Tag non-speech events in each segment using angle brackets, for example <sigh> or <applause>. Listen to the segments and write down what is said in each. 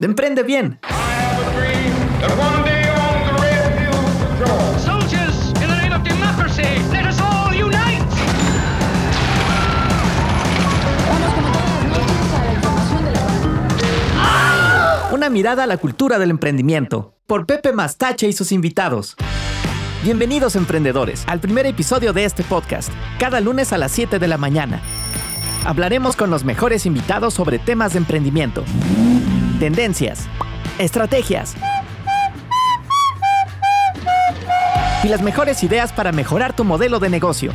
de Emprende Bien. Una mirada a la cultura del emprendimiento, por Pepe Mastache y sus invitados. Bienvenidos emprendedores al primer episodio de este podcast, cada lunes a las 7 de la mañana. Hablaremos con los mejores invitados sobre temas de emprendimiento, tendencias, estrategias y las mejores ideas para mejorar tu modelo de negocio.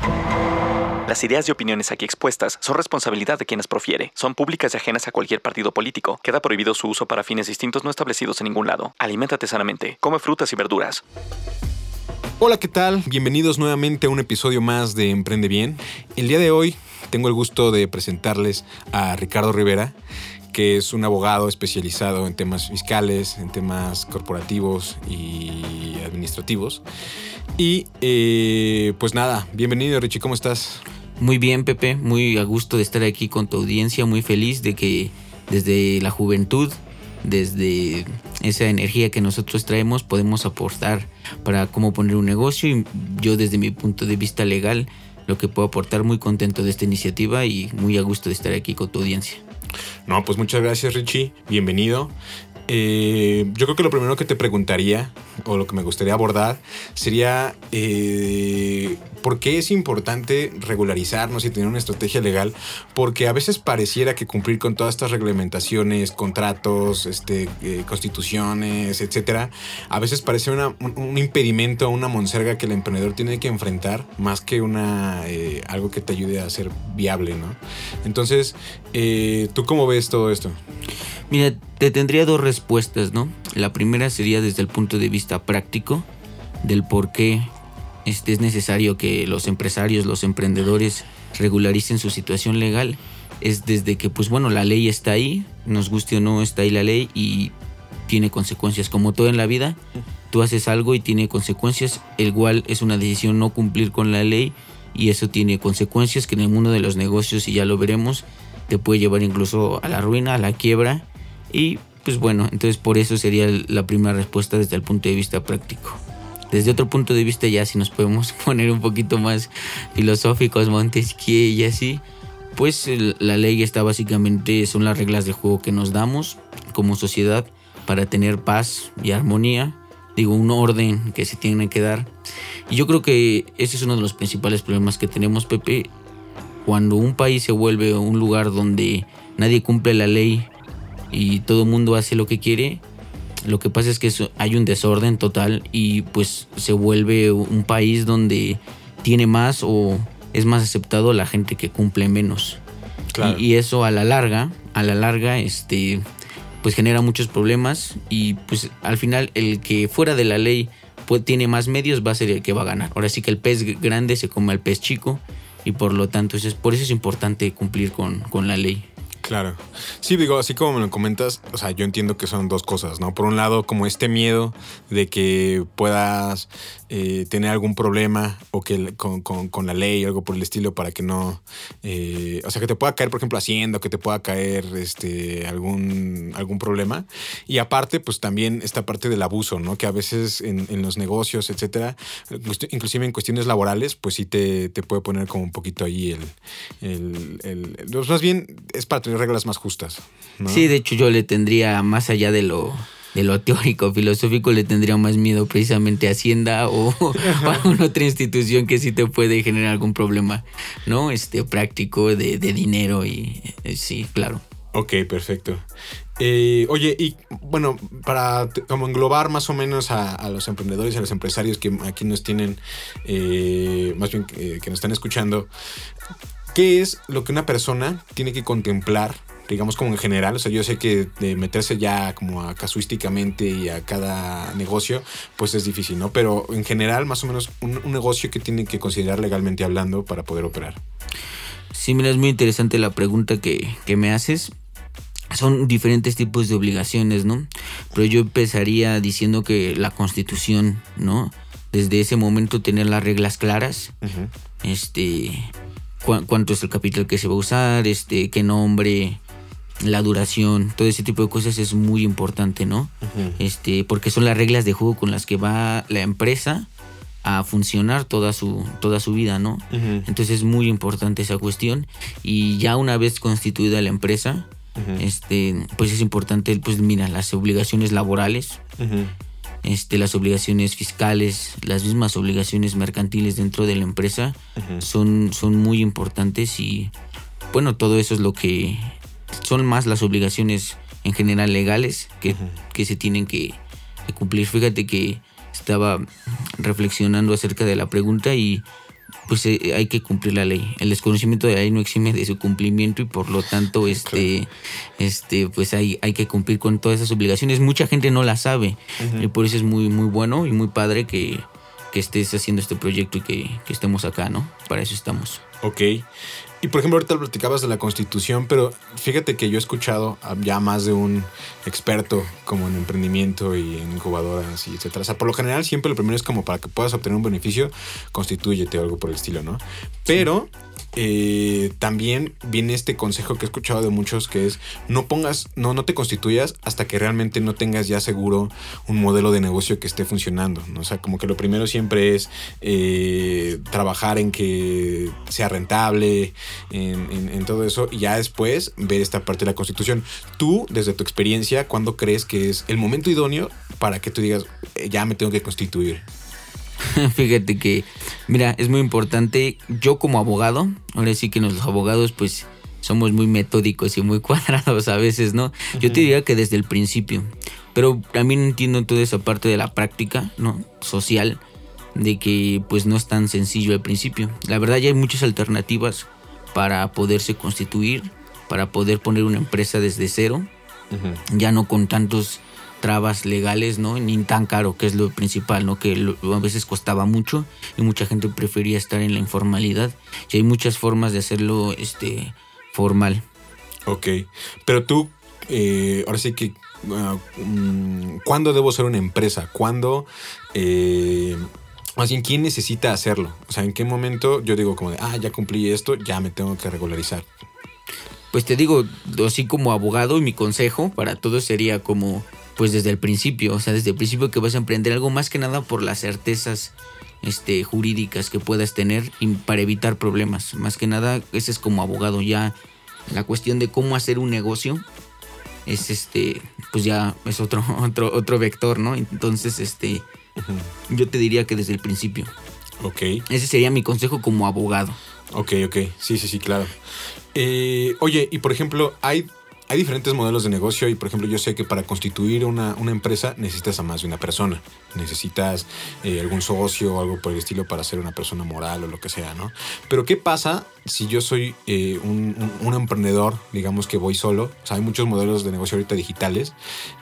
Las ideas y opiniones aquí expuestas son responsabilidad de quienes profiere. Son públicas y ajenas a cualquier partido político. Queda prohibido su uso para fines distintos no establecidos en ningún lado. Aliméntate sanamente. Come frutas y verduras. Hola, ¿qué tal? Bienvenidos nuevamente a un episodio más de Emprende Bien. El día de hoy tengo el gusto de presentarles a Ricardo Rivera, que es un abogado especializado en temas fiscales, en temas corporativos y administrativos. Y eh, pues nada, bienvenido Richie, ¿cómo estás? Muy bien, Pepe, muy a gusto de estar aquí con tu audiencia, muy feliz de que desde la juventud, desde esa energía que nosotros traemos, podemos aportar para cómo poner un negocio y yo desde mi punto de vista legal, lo que puedo aportar, muy contento de esta iniciativa y muy a gusto de estar aquí con tu audiencia. No, pues muchas gracias Richie, bienvenido. Eh, yo creo que lo primero que te preguntaría, o lo que me gustaría abordar, sería eh, por qué es importante regularizarnos y tener una estrategia legal, porque a veces pareciera que cumplir con todas estas reglamentaciones, contratos, este, eh, constituciones, etcétera, a veces parece un, impedimento, una monserga que el emprendedor tiene que enfrentar, más que una algo que te ayude a ser viable, ¿no? Entonces, ¿tú cómo ves todo esto? Mira, te tendría dos respuestas, ¿no? La primera sería desde el punto de vista práctico, del por qué este, es necesario que los empresarios, los emprendedores regularicen su situación legal. Es desde que, pues bueno, la ley está ahí, nos guste o no, está ahí la ley y tiene consecuencias. Como todo en la vida, tú haces algo y tiene consecuencias, el cual es una decisión no cumplir con la ley y eso tiene consecuencias que en el mundo de los negocios, y ya lo veremos, te puede llevar incluso a la ruina, a la quiebra y pues bueno, entonces por eso sería la primera respuesta desde el punto de vista práctico. Desde otro punto de vista ya si nos podemos <laughs> poner un poquito más filosóficos, Montesquieu y así, pues la ley está básicamente, son las reglas de juego que nos damos como sociedad para tener paz y armonía, digo, un orden que se tiene que dar. Y yo creo que ese es uno de los principales problemas que tenemos, Pepe. Cuando un país se vuelve un lugar donde nadie cumple la ley y todo el mundo hace lo que quiere, lo que pasa es que hay un desorden total y pues se vuelve un país donde tiene más o es más aceptado la gente que cumple menos. Y, eso a la larga, a la larga, este, pues genera muchos problemas y pues al final el que fuera de la ley pues, tiene más medios va a ser el que va a ganar. Ahora sí que el pez grande se come al pez chico y por lo tanto es, por eso es importante cumplir con, con la ley. Claro. Sí, digo, así como me lo comentas, o sea, yo entiendo que son dos cosas, ¿no? Por un lado, como este miedo de que puedas eh, tener algún problema o que con, la ley o algo por el estilo para que no, eh, o sea, que te pueda caer, por ejemplo, haciendo, que te pueda caer este, algún, algún problema. Y aparte, pues también esta parte del abuso, ¿no? Que a veces en, los negocios, etcétera, inclusive en cuestiones laborales, pues sí te, puede poner como un poquito ahí el, el, el, más bien es para tener reglas más justas. Sí, de hecho yo le tendría, más allá de lo, de lo teórico, filosófico, le tendría más miedo precisamente a Hacienda o, <laughs> a alguna otra institución que sí te puede generar algún problema, ¿no? Este, práctico de, dinero y eh, sí, claro. Ok, perfecto. Eh, oye, y bueno, para como englobar más o menos a, los emprendedores y a los empresarios que aquí nos tienen, eh, más bien que nos están escuchando, ¿Qué es lo que una persona tiene que contemplar, digamos como en general? O sea, yo sé que de meterse ya como a casuísticamente y a cada negocio, pues es difícil, ¿no? Pero en general, más o menos, un, negocio que tiene que considerar legalmente hablando para poder operar. Sí, mira, es muy interesante la pregunta que, que me haces son diferentes tipos de obligaciones, ¿no? Pero yo empezaría diciendo que la constitución, ¿no? Desde ese momento tener las reglas claras, este, cuánto es el capital que se va a usar, este, qué nombre, la duración, todo ese tipo de cosas es muy importante, ¿no? Este, porque son las reglas de juego con las que va la empresa a funcionar toda su, toda su vida, ¿no? Entonces es muy importante esa cuestión. Y ya una vez constituida la empresa, este, pues es importante, pues mira, las obligaciones laborales, este, las obligaciones fiscales, las mismas obligaciones mercantiles dentro de la empresa son, son muy importantes y bueno, todo eso es lo que son más las obligaciones en general legales que, que se tienen que, que cumplir. Fíjate que estaba reflexionando acerca de la pregunta y pues eh, hay que cumplir la ley. El desconocimiento de la ley no exime de su cumplimiento y por lo tanto este, este pues hay, hay que cumplir con todas esas obligaciones. Mucha gente no la sabe y por eso es muy, muy bueno y muy padre que, que estés haciendo este proyecto y que, que, estemos acá, ¿no? Para eso estamos. Ok. Y por ejemplo, ahorita platicabas de la constitución, pero fíjate que yo he escuchado ya más de un experto como en emprendimiento y en incubadoras y etcétera. O sea, por lo general siempre lo primero es como para que puedas obtener un beneficio, constitúyete o algo por el estilo, ¿no? Pero eh, también viene este consejo que he escuchado de muchos que es no pongas, no, no te constituyas hasta que realmente no tengas ya seguro un modelo de negocio que esté funcionando. ¿no? O sea, como que lo primero siempre es eh, trabajar en que sea rentable, en, en, todo eso, y ya después ver esta parte de la constitución. Tú, desde tu experiencia, ¿cuándo crees que es el momento idóneo para que tú digas, eh, ya me tengo que constituir? <laughs> Fíjate que, mira, es muy importante. Yo como abogado, ahora sí que los abogados pues somos muy metódicos y muy <laughs> cuadrados a veces, ¿no? Yo te diría que desde el principio. Pero también entiendo toda esa parte de la práctica, ¿no? Social, de que pues no es tan sencillo al principio. La verdad ya hay muchas alternativas para poderse constituir, para poder poner una empresa desde cero, ya no con tantos trabas legales, ¿no? Ni tan caro, que es lo principal, ¿no? Que a veces costaba mucho y mucha gente prefería estar en la informalidad. Y hay muchas formas de hacerlo este, formal. Ok, pero tú, eh, ahora sí que, uh, ¿cuándo debo ser una empresa? ¿Cuándo... Eh, más bien, ¿quién necesita hacerlo? O sea, ¿en qué momento yo digo como de, ah, ya cumplí esto, ya me tengo que regularizar? Pues te digo, así como abogado, mi consejo para todos sería como pues desde el principio, o sea, desde el principio que vas a emprender algo más que nada por las certezas este, jurídicas que puedas tener y para evitar problemas. Más que nada, ese es como abogado ya la cuestión de cómo hacer un negocio es este, pues ya es otro <laughs> otro otro vector, ¿no? Entonces, este yo te diría que desde el principio. Ok. Ese sería mi consejo como abogado. Ok, ok. Sí, sí, sí, claro. Eh, oye, y por ejemplo, hay hay diferentes modelos de negocio y por ejemplo yo sé que para constituir una, una empresa necesitas a más de una persona. Necesitas eh, algún socio o algo por el estilo para ser una persona moral o lo que sea, ¿no? Pero ¿qué pasa si yo soy eh, un, un, emprendedor, digamos que voy solo? O sea, hay muchos modelos de negocio ahorita digitales,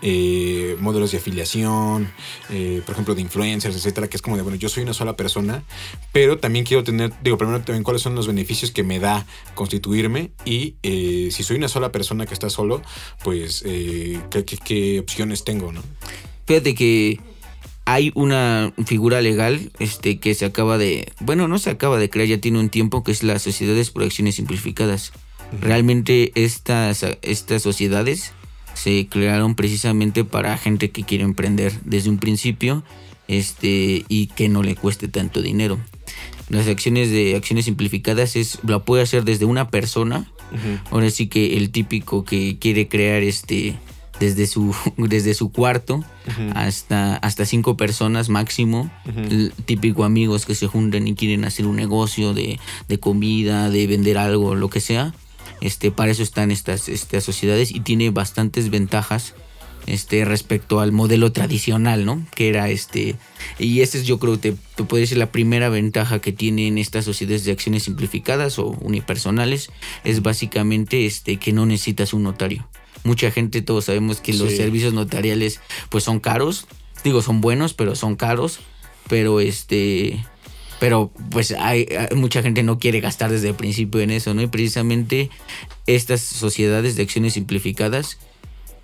eh, modelos de afiliación, por ejemplo de influencers, etcétera, que es como de, bueno, yo soy una sola persona, pero también quiero tener, digo, primero también cuáles son los beneficios que me da constituirme y si soy una sola persona que está solo, pues eh, ¿qué, opciones tengo, ¿no? Fíjate que hay una figura legal este, que se acaba de, bueno, no se acaba de crear, ya tiene un tiempo, que es las sociedades por acciones simplificadas. Realmente estas, estas sociedades se crearon precisamente para gente que quiere emprender desde un principio este, y que no le cueste tanto dinero. Las acciones de acciones simplificadas es, la puede hacer desde una persona Ahora sí que el típico que quiere crear este desde su, <laughs> desde su cuarto hasta, hasta cinco personas máximo. Típico amigos que se juntan y quieren hacer un negocio de, de, comida, de vender algo, lo que sea. Este, para eso están estas, estas sociedades y tiene bastantes ventajas este, respecto al modelo tradicional, ¿no? Que era este. Y esa es, yo creo, te, te puede decir la primera ventaja que tienen estas sociedades de acciones simplificadas o unipersonales. Es básicamente este, que no necesitas un notario. Mucha gente, todos sabemos que los servicios notariales, pues son caros. Digo, son buenos, pero son caros. Pero este. Pero pues hay, mucha gente no quiere gastar desde el principio en eso, ¿no? Y precisamente estas sociedades de acciones simplificadas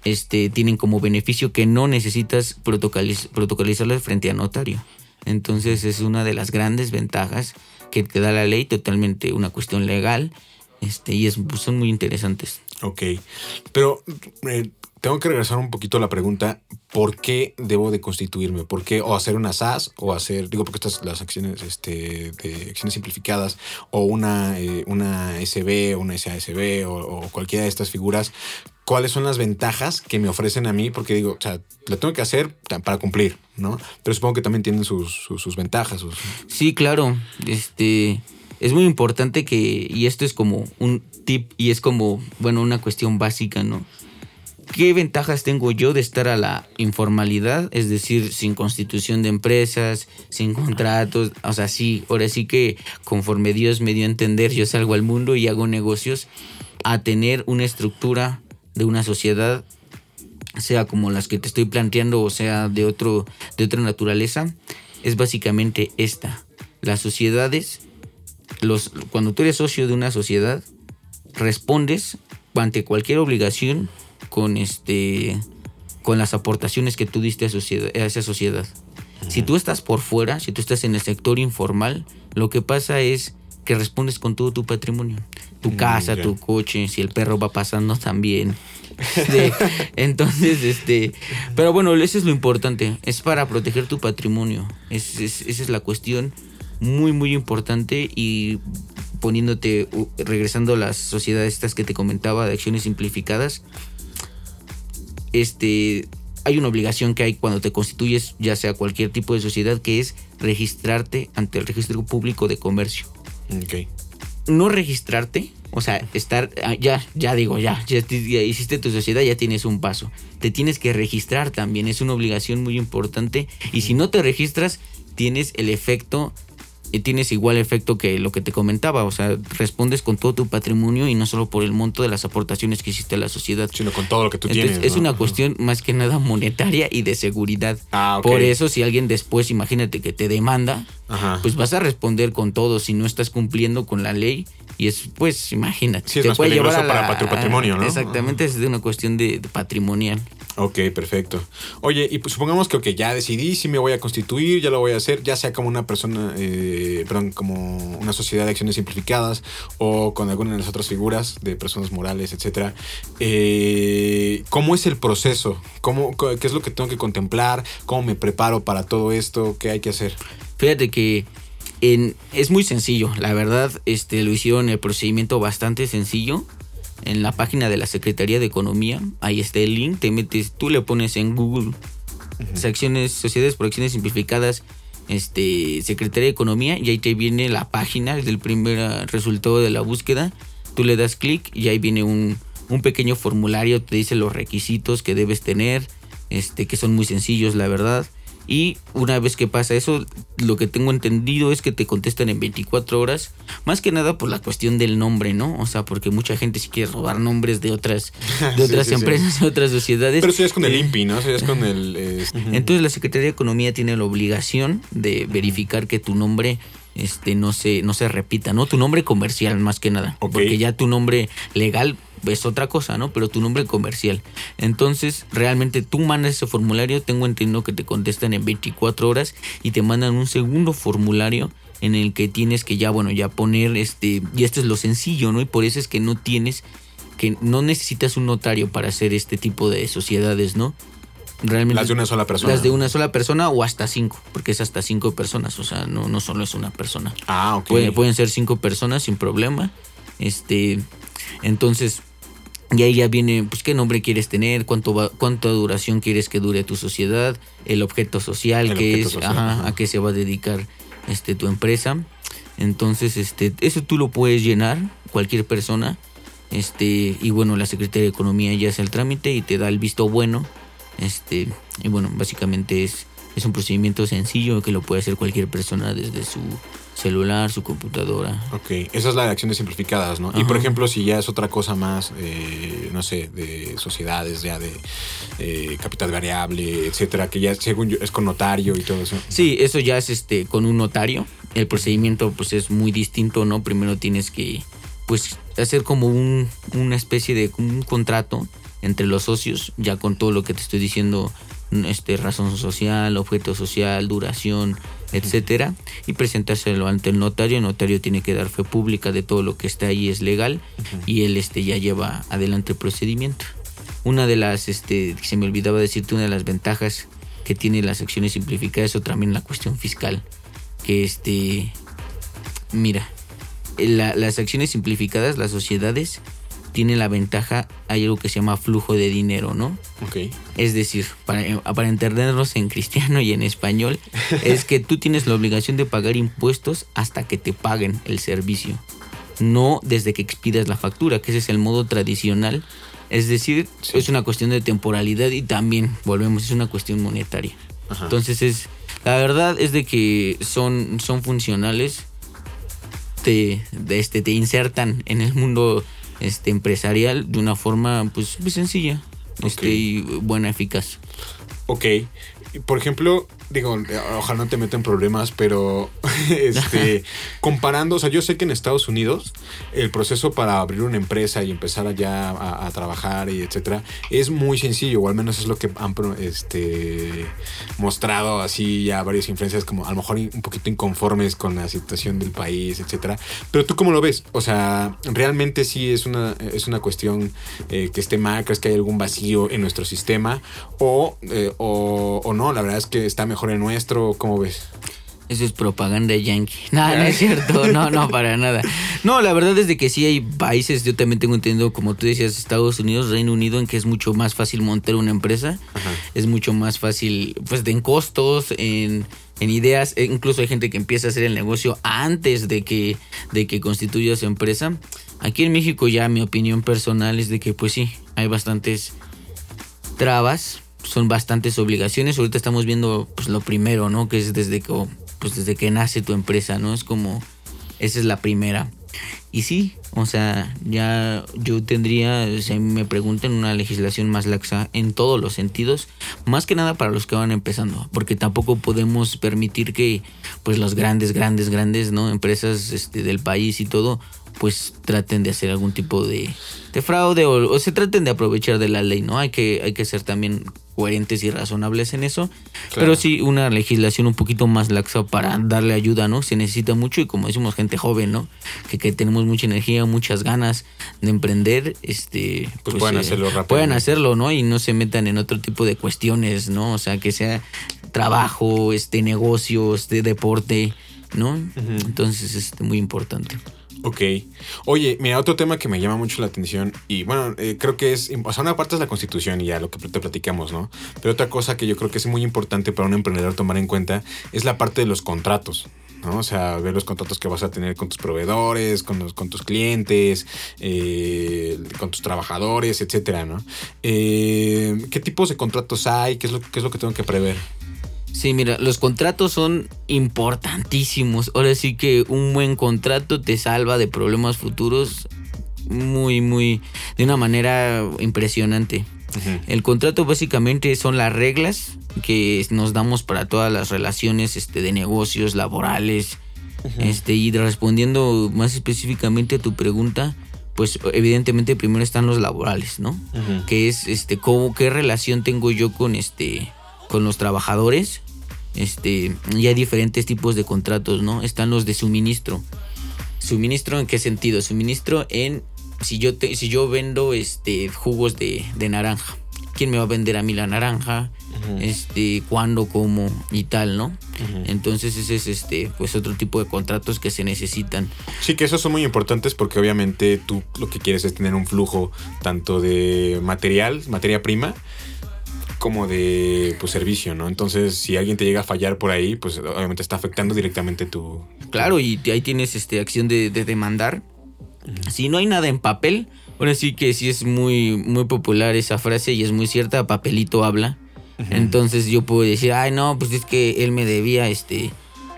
este, tienen como beneficio que no necesitas protocoliz protocolizarlas frente a notario. Entonces es una de las grandes ventajas que te da la ley, totalmente una cuestión legal, este, y es, pues, son muy interesantes. Ok, pero eh, tengo que regresar un poquito a la pregunta, ¿por qué debo de constituirme? ¿Por qué? O hacer una SAS, o hacer, digo, porque estas las acciones, este, de acciones simplificadas, o una, eh, una SB, o una SASB, o, cualquiera de estas figuras, ¿cuáles son las ventajas que me ofrecen a mí? Porque digo, o sea, lo tengo que hacer para cumplir, ¿no? Pero supongo que también tienen sus, sus, ventajas. Sí, claro, este... Es muy importante que, y esto es como un tip y es como, bueno, una cuestión básica, ¿no? ¿Qué ventajas tengo yo de estar a la informalidad? Es decir, sin constitución de empresas, sin contratos. O sea, sí, ahora sí que conforme Dios me dio a entender, yo salgo al mundo y hago negocios a tener una estructura de una sociedad, sea como las que te estoy planteando o sea de, otro, de otra naturaleza, es básicamente esta. Las sociedades, los, cuando tú eres socio de una sociedad, respondes ante cualquier obligación con este con las aportaciones que tú diste a, sociedad, a esa sociedad. Si tú estás por fuera, si tú estás en el sector informal, lo que pasa es que respondes con todo tu patrimonio. Tu casa, tu coche, si el perro va pasando también. Este, <laughs> entonces, este. Pero bueno, eso es lo importante. Es para proteger tu patrimonio. esa es la cuestión muy, muy importante. Y poniéndote, regresando a las sociedades estas que te comentaba de acciones simplificadas, este, hay una obligación que hay cuando te constituyes, ya sea cualquier tipo de sociedad, que es registrarte ante el registro público de comercio. Ok. No registrarte, o sea, estar, ah, ya, ya digo, ya, ya, ya, hiciste tu sociedad, ya tienes un paso. Te tienes que registrar también, es una obligación muy importante. Y si no te registras, tienes el efecto tienes igual efecto que lo que te comentaba, o sea, respondes con todo tu patrimonio y no solo por el monto de las aportaciones que hiciste a la sociedad. Sino con todo lo que tú tienes. Es una cuestión más que nada monetaria y de seguridad. Ah, por eso, si alguien después, imagínate que te demanda, pues vas a responder con todo si no estás cumpliendo con la ley. Y es, pues, imagínate. Sí, es te puede llevar a para tu patrimonio, ¿no? Exactamente, es de una cuestión de patrimonial. Ok, perfecto. Oye, y pues supongamos que okay, ya decidí si me voy a constituir, ya lo voy a hacer, ya sea como una persona, eh, perdón, como una sociedad de acciones simplificadas o con alguna de las otras figuras de personas morales, etcétera. Eh, ¿Cómo es el proceso? ¿Cómo, ¿Qué es lo que tengo que contemplar? ¿Cómo me preparo para todo esto? ¿Qué hay que hacer? Fíjate que en, es muy sencillo, la verdad, este, lo hicieron el procedimiento bastante sencillo en la página de la Secretaría de Economía. Ahí está el link. Te metes, tú le pones en Google secciones, sociedades por acciones simplificadas, este, Secretaría de Economía, y ahí te viene la página del primer resultado de la búsqueda. Tú le das clic y ahí viene un, un pequeño formulario, te dice los requisitos que debes tener, este, que son muy sencillos, la verdad. Y una vez que pasa eso, lo que tengo entendido es que te contestan en 24 horas. Más que nada por la cuestión del nombre, ¿no? O sea, porque mucha gente si quiere robar nombres de otras, <laughs> de otras empresas, de otras sociedades. Pero eso ya es con el INPI, ¿no? Eso ya es con el... Entonces la Secretaría de Economía tiene la obligación de verificar que tu nombre este, no, se, no se repita, ¿no? Tu nombre comercial más que nada. Porque ya tu nombre legal es otra cosa, ¿no? Pero tu nombre comercial. Entonces, realmente tú mandas ese formulario, tengo entendido que te contestan en 24 horas y te mandan un segundo formulario en el que tienes que ya, bueno, ya poner este, y esto es lo sencillo, ¿no? Y por eso es que no tienes, que no necesitas un notario para hacer este tipo de sociedades, ¿no? Realmente, las de una sola persona. Las de una sola persona o hasta cinco, porque es hasta cinco personas, o sea, no, no solo es una persona. Ah, ok. pueden ser cinco personas sin problema. Este, entonces, y ahí ya viene, pues, qué nombre quieres tener, cuánto va, cuánta duración quieres que dure tu sociedad, el objeto social, que es, a qué se va a dedicar este, tu empresa. Entonces, este, eso tú lo puedes llenar, cualquier persona. Este, y bueno, la Secretaría de Economía ya hace el trámite y te da el visto bueno. Este, y bueno, básicamente es, es un procedimiento sencillo que lo puede hacer cualquier persona desde su celular, su computadora. Ok, esa es la de acciones simplificadas, ¿no? Y por ejemplo, si ya es otra cosa más, eh, no sé, de sociedades, ya de eh, capital variable, etcétera, que ya según yo es con notario y todo eso. Sí, eso ya es este con un notario. El procedimiento pues es muy distinto, ¿no? Primero tienes que pues hacer como un, una especie de un contrato entre los socios, ya con todo lo que te estoy diciendo este, razón social, objeto social, duración, etcétera, y presentárselo ante el notario. El notario tiene que dar fe pública de todo lo que está ahí es legal y él este, ya lleva adelante el procedimiento. Una de las, este, se me olvidaba decirte, una de las ventajas que tiene las acciones simplificadas o también la cuestión fiscal. Que este, mira, las acciones simplificadas, las sociedades, tiene la ventaja, hay algo que se llama flujo de dinero, ¿no? Ok. Es decir, para, para entendernos en cristiano y en español, <laughs> es que tú tienes la obligación de pagar impuestos hasta que te paguen el servicio. No desde que expidas la factura, que ese es el modo tradicional. Es decir, es una cuestión de temporalidad y también, volvemos, es una cuestión monetaria. Entonces es, la verdad es de que son, son funcionales, te, de este, te insertan en el mundo este, empresarial de una forma pues, muy sencilla este, y buena, eficaz. Ok. Por ejemplo, digo, ojalá no te metan problemas, pero <laughs> este, <laughs> comparando, o sea, yo sé que en Estados Unidos el proceso para abrir una empresa y empezar allá a, trabajar y etcétera es muy sencillo, o al menos es lo que han este, mostrado así ya varias influencias como a lo mejor un poquito inconformes con la situación del país, etcétera. Pero tú cómo lo ves? O sea, realmente sí es una, es una cuestión eh, que esté mal, crees que hay algún vacío en nuestro sistema o, eh, o, o no, la verdad es que está mejor el nuestro, ¿cómo ves? Eso es propaganda yankee. <laughs> No, no es cierto. No, no, <laughs> para nada. No, la verdad es de que sí hay países, yo también tengo entendido, como tú decías, Estados Unidos, Reino Unido, en que es mucho más fácil montar una empresa. Es mucho más fácil, pues, en costos, en, en, ideas. E incluso hay gente que empieza a hacer el negocio antes de que, de que constituya su empresa. Aquí en México ya mi opinión personal es de que, pues sí, hay bastantes trabas son bastantes obligaciones. Ahorita estamos viendo pues lo primero, ¿no? Que es desde que, pues, desde que nace tu empresa, ¿no? Es como, esa es la primera. Y sí, o sea, ya yo tendría, si me preguntan, una legislación más laxa en todos los sentidos, más que nada para los que van empezando, porque tampoco podemos permitir que pues los grandes, grandes, grandes, ¿no? Empresas este, del país y todo, pues traten de hacer algún tipo de, de fraude o, o, se traten de aprovechar de la ley, ¿no? Hay que, hay que ser también coherentes y razonables en eso. Pero sí, una legislación un poquito más laxa para darle ayuda, ¿no? Se necesita mucho y como decimos, gente joven, ¿no? Que, que tenemos mucha energía, muchas ganas de emprender, este... Pues, pueden eh, hacerlo rápido. Pueden hacerlo, ¿no? Y no se metan en otro tipo de cuestiones, ¿no? O sea, que sea trabajo, este, negocios, de deporte, ¿no? Entonces, este, muy importante. Ok. Oye, mira, otro tema que me llama mucho la atención y bueno, eh, creo que es, o sea, una parte es la constitución y ya lo que te platicamos, ¿no? Pero otra cosa que yo creo que es muy importante para un emprendedor tomar en cuenta es la parte de los contratos. ¿no? O sea, ver los contratos que vas a tener con tus proveedores, con, los, con tus clientes, eh, con tus trabajadores, etcétera, ¿no? Eh, ¿Qué tipos de contratos hay? ¿Qué es, lo, ¿Qué es lo que tengo que prever? Sí, mira, los contratos son importantísimos. Ahora sí que un buen contrato te salva de problemas futuros muy, muy, de una manera impresionante. El contrato básicamente son las reglas que nos damos para todas las relaciones este, de negocios, laborales. Este, y respondiendo más específicamente a tu pregunta, pues evidentemente primero están los laborales, ¿no? Que es este, cómo, qué relación tengo yo con este con los trabajadores. Este, y hay diferentes tipos de contratos, ¿no? Están los de suministro. ¿Suministro en qué sentido? Suministro en si yo si yo vendo este jugos de, naranja. ¿Quién me va a vender a mí la naranja? Este, cuándo, cómo y tal, ¿no? Entonces ese es este, pues otro tipo de contratos que se necesitan. Sí, que esos son muy importantes porque obviamente tú lo que quieres es tener un flujo tanto de material, materia prima, como de pues, servicio, ¿no? Entonces, si alguien te llega a fallar por ahí, pues obviamente está afectando directamente tu... Claro, y ahí tienes este, acción de, demandar. Si no hay nada en papel, ahora sí que sí es muy, muy popular esa frase y es muy cierta, papelito habla. Entonces yo puedo decir, ay no, pues es que él me debía este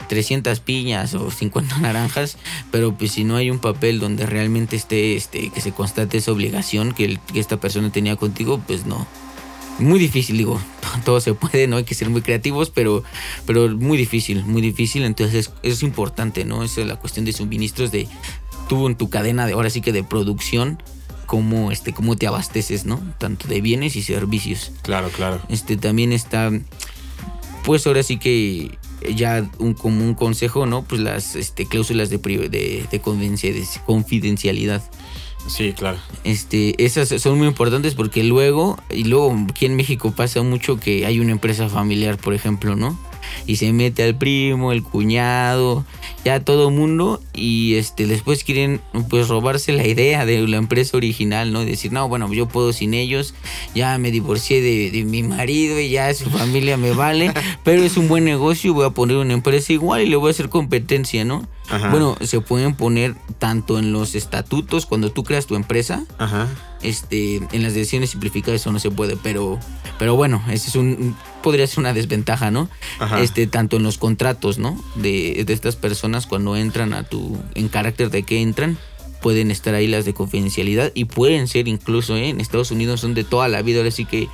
300 piñas o 50 naranjas, pero pues si no hay un papel donde realmente esté, este, que se constate esa obligación que, que esta persona tenía contigo, pues no, muy difícil, digo, <laughs> todo se puede, ¿no? Hay que ser muy creativos, pero, pero muy difícil, muy difícil. Entonces es, importante, ¿no? Esa es la cuestión de suministros de tú en tu cadena de ahora sí que de producción cómo, este, cómo te abasteces, ¿no? Tanto de bienes y servicios. Claro, claro. Este también está, pues ahora sí que ya un, como un consejo, ¿no? Pues las este, cláusulas de, de, de confidencialidad. Sí, claro. Este, esas son muy importantes porque luego, y luego aquí en México pasa mucho que hay una empresa familiar, por ejemplo, ¿no? y se mete al primo, el cuñado, ya todo mundo y este después quieren pues robarse la idea de la empresa original, ¿no? Decir, no, bueno, yo puedo sin ellos, ya me divorcié de, mi marido y ya su familia me vale, pero es un buen negocio, voy a poner una empresa igual y le voy a hacer competencia, ¿no? Bueno, se pueden poner tanto en los estatutos cuando tú creas tu empresa, Ajá este, en las decisiones simplificadas eso no se puede, pero, pero bueno, ese es un, podría ser una desventaja, ¿no? Este, tanto en los contratos, ¿no? De, de, estas personas cuando entran a tu, en carácter de que entran, pueden estar ahí las de confidencialidad y pueden ser incluso, ¿eh? en Estados Unidos son de toda la vida, ahora sí que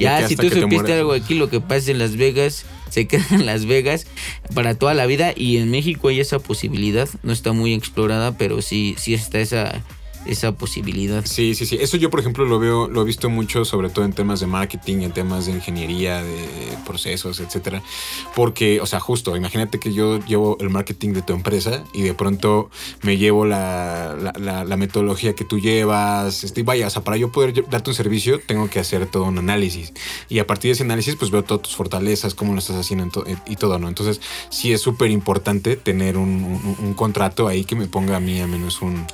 ya si tú supiste algo aquí, lo que pasa en Las Vegas, se queda en Las Vegas para toda la vida y en México hay esa posibilidad, no está muy explorada, pero sí, sí está esa esa posibilidad. Sí, sí, sí. Eso yo, por ejemplo, lo veo, lo he visto mucho, sobre todo en temas de marketing, en temas de ingeniería, de procesos, etcétera. Porque, o sea, justo, imagínate que yo llevo el marketing de tu empresa y de pronto me llevo la, la, metodología que tú llevas. Este, vaya, o sea, para yo poder darte un servicio, tengo que hacer todo un análisis. Y a partir de ese análisis, pues veo todas tus fortalezas, cómo lo estás haciendo y todo, ¿no? Entonces, sí es súper importante tener un, un, contrato ahí que me ponga a mí a menos un,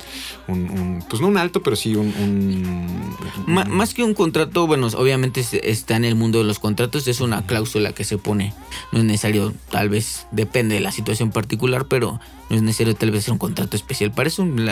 un pues no un alto, pero sí un... más que un contrato, bueno, obviamente está en el mundo de los contratos, es una cláusula que se pone. No es necesario, tal vez depende de la situación particular, pero no es necesario tal vez ser un contrato especial para eso. Mm.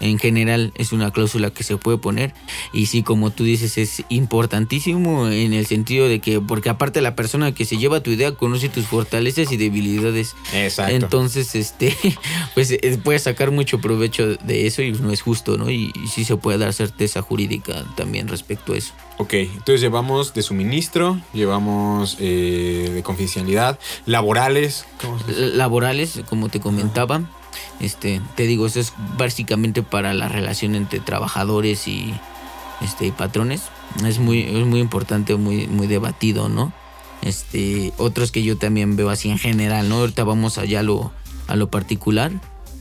En general es una cláusula que se puede poner y sí, como tú dices, es importantísimo en el sentido de que, porque aparte la persona que se lleva tu idea conoce tus fortalezas y debilidades. Exacto. Entonces, este, <laughs> pues eh, puede sacar mucho provecho de eso y no es justo, ¿no? Y, sí se puede dar certeza jurídica también respecto a eso. Ok, entonces llevamos de suministro, llevamos eh, de confidencialidad, laborales. Laborales, como te comentaba. Este, te digo, eso es básicamente para la relación entre trabajadores y, este, patrones. Es muy, es muy importante, muy, muy debatido, ¿no? Este, otros que yo también veo así en general, ¿no? Ahorita vamos allá a lo, a lo particular,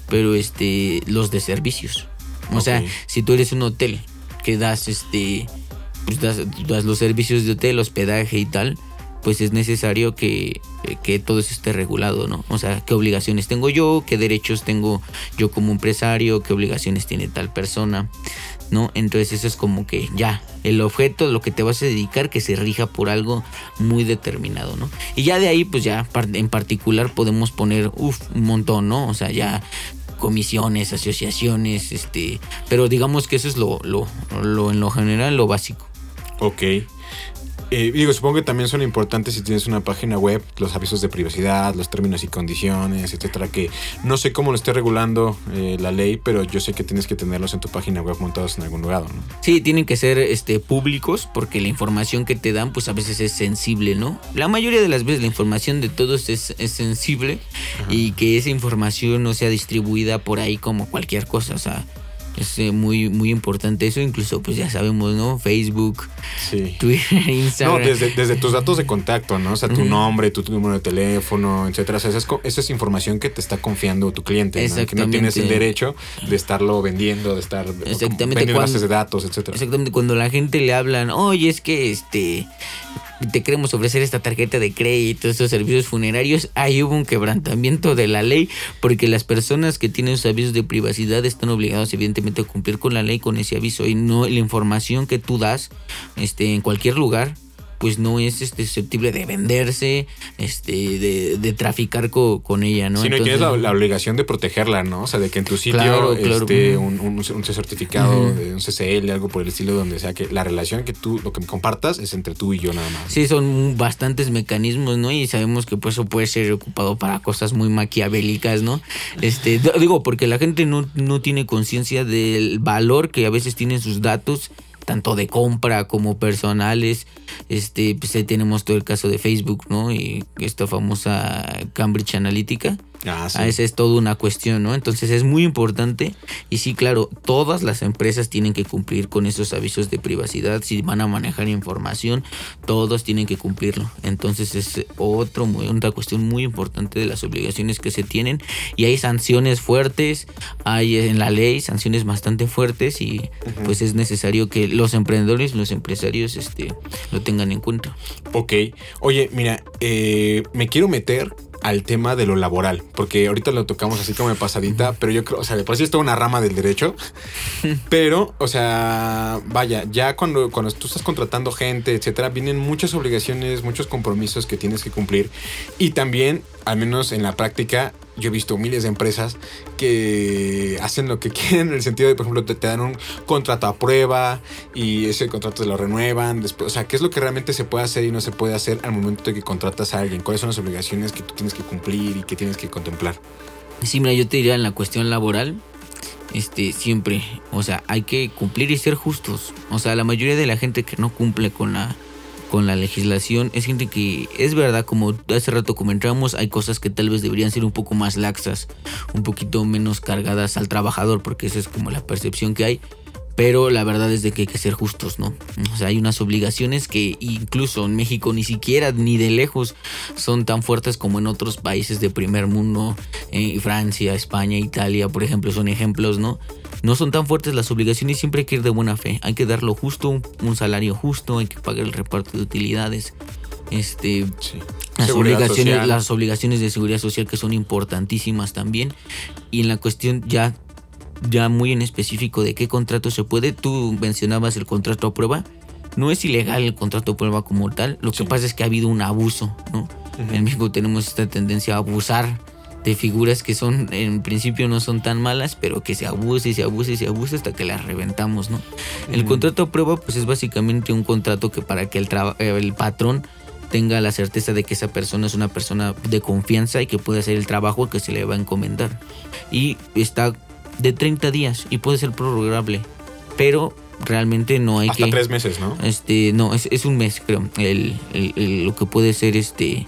pero este, los de servicios. O sea, si tú eres un hotel que das este pues das, los servicios de hotel, hospedaje y tal, pues es necesario que, que, todo eso esté regulado, ¿no? O sea, qué obligaciones tengo yo, qué derechos tengo yo como empresario, qué obligaciones tiene tal persona, ¿no? Entonces eso es como que ya, el objeto, lo que te vas a dedicar, que se rija por algo muy determinado, ¿no? Y ya de ahí, pues ya en particular podemos poner, uff, un montón, ¿no? O sea, ya comisiones, asociaciones, este, pero digamos que eso es lo, lo, lo en lo general, lo básico. Ok. Eh, digo, supongo que también son importantes si tienes una página web, los avisos de privacidad, los términos y condiciones, etcétera, que no sé cómo lo esté regulando eh, la ley, pero yo sé que tienes que tenerlos en tu página web montados en algún lugar, ¿no? Sí, tienen que ser este, públicos porque la información que te dan, pues a veces es sensible, ¿no? La mayoría de las veces la información de todos es, sensible y que esa información no sea distribuida por ahí como cualquier cosa, o sea es eh, muy, muy importante eso, incluso pues ya sabemos, ¿no? Facebook, Twitter, Instagram. No, desde, tus datos de contacto, ¿no? O sea, tu nombre, tu, número de teléfono, etcétera. O sea, esa es, información que te está confiando tu cliente, ¿no? Que no tienes el derecho de estarlo vendiendo, de estar Exactamente. vendiendo bases de datos, etcétera. Exactamente, cuando la gente le hablan, oye, es que este te queremos ofrecer esta tarjeta de crédito, estos servicios funerarios, ahí hubo un quebrantamiento de la ley porque las personas que tienen sus avisos de privacidad están obligados evidentemente cumplir con la ley con ese aviso y no la información que tú das este en cualquier lugar pues no es este, susceptible de venderse, este, de, de traficar con ella, ¿no? Sino que tienes la, obligación de protegerla, ¿no? O sea, de que en tu sitio esté un, un, certificado de un CCL, algo por el estilo, donde sea que la relación que tú, lo que me compartas es entre tú y yo nada más. Sí, son bastantes mecanismos, ¿no? Y sabemos que pues eso puede ser ocupado para cosas muy maquiavélicas, ¿no? Este, digo, porque la gente no, no tiene conciencia del valor que a veces tienen sus datos tanto de compra como personales. Este, pues ahí tenemos todo el caso de Facebook, ¿no? Y esta famosa Cambridge Analytica. Ah, sí. Ah, esa es toda una cuestión, ¿no? Entonces es muy importante y sí, claro, todas las empresas tienen que cumplir con esos avisos de privacidad. Si van a manejar información, todos tienen que cumplirlo. Entonces es otro, otra cuestión muy importante de las obligaciones que se tienen y hay sanciones fuertes, hay en la ley sanciones bastante fuertes y pues es necesario que los emprendedores los empresarios este, lo tengan en cuenta. Ok. Oye, mira, eh, me quiero meter al tema de lo laboral, porque ahorita lo tocamos así como de pasadita, pero yo creo, o sea, de por sí es toda una rama del derecho, pero, o sea, vaya, ya cuando, cuando tú estás contratando gente, etcétera, vienen muchas obligaciones, muchos compromisos que tienes que cumplir y también, al menos en la práctica, yo he visto miles de empresas que hacen lo que <laughs> quieren en el sentido de, por ejemplo, te, dan un contrato a prueba y ese contrato te lo renuevan. O sea, ¿qué es lo que realmente se puede hacer y no se puede hacer al momento de que contratas a alguien? ¿Cuáles son las obligaciones que tú tienes que cumplir y que tienes que contemplar? Sí, mira, yo te diría en la cuestión laboral, este, siempre, o sea, hay que cumplir y ser justos. O sea, la mayoría de la gente que no cumple con la con la legislación es gente que es verdad como hace rato comentábamos hay cosas que tal vez deberían ser un poco más laxas un poquito menos cargadas al trabajador porque esa es como la percepción que hay pero la verdad es de que hay que ser justos, ¿no? O sea, hay unas obligaciones que incluso en México ni siquiera ni de lejos son tan fuertes como en otros países de primer mundo, eh, Francia, España, Italia, por ejemplo, son ejemplos, ¿no? No son tan fuertes las obligaciones, siempre hay que ir de buena fe, hay que dar lo justo, un, salario justo, hay que pagar el reparto de utilidades. Este, Sí. las obligaciones, social. las obligaciones de seguridad social que son importantísimas también. Y en la cuestión ya, ya muy en específico de qué contrato se puede, tú mencionabas el contrato a prueba. No es ilegal el contrato a prueba como tal. Lo que Sí. pasa es que ha habido un abuso, ¿no? En México tenemos esta tendencia a abusar de figuras que son, en principio no son tan malas, pero que se abusa y se abusa y se abusa hasta que las reventamos, ¿no? El Ujú. contrato a prueba, pues es básicamente un contrato que para que el, eh, el patrón tenga la certeza de que esa persona es una persona de confianza y que puede hacer el trabajo que se le va a encomendar. Y está de 30 días y puede ser prorrogable, pero realmente no hay Hasta que... tres meses, ¿no? Este, no, es, es un mes, creo. El, el- el- lo que puede ser este,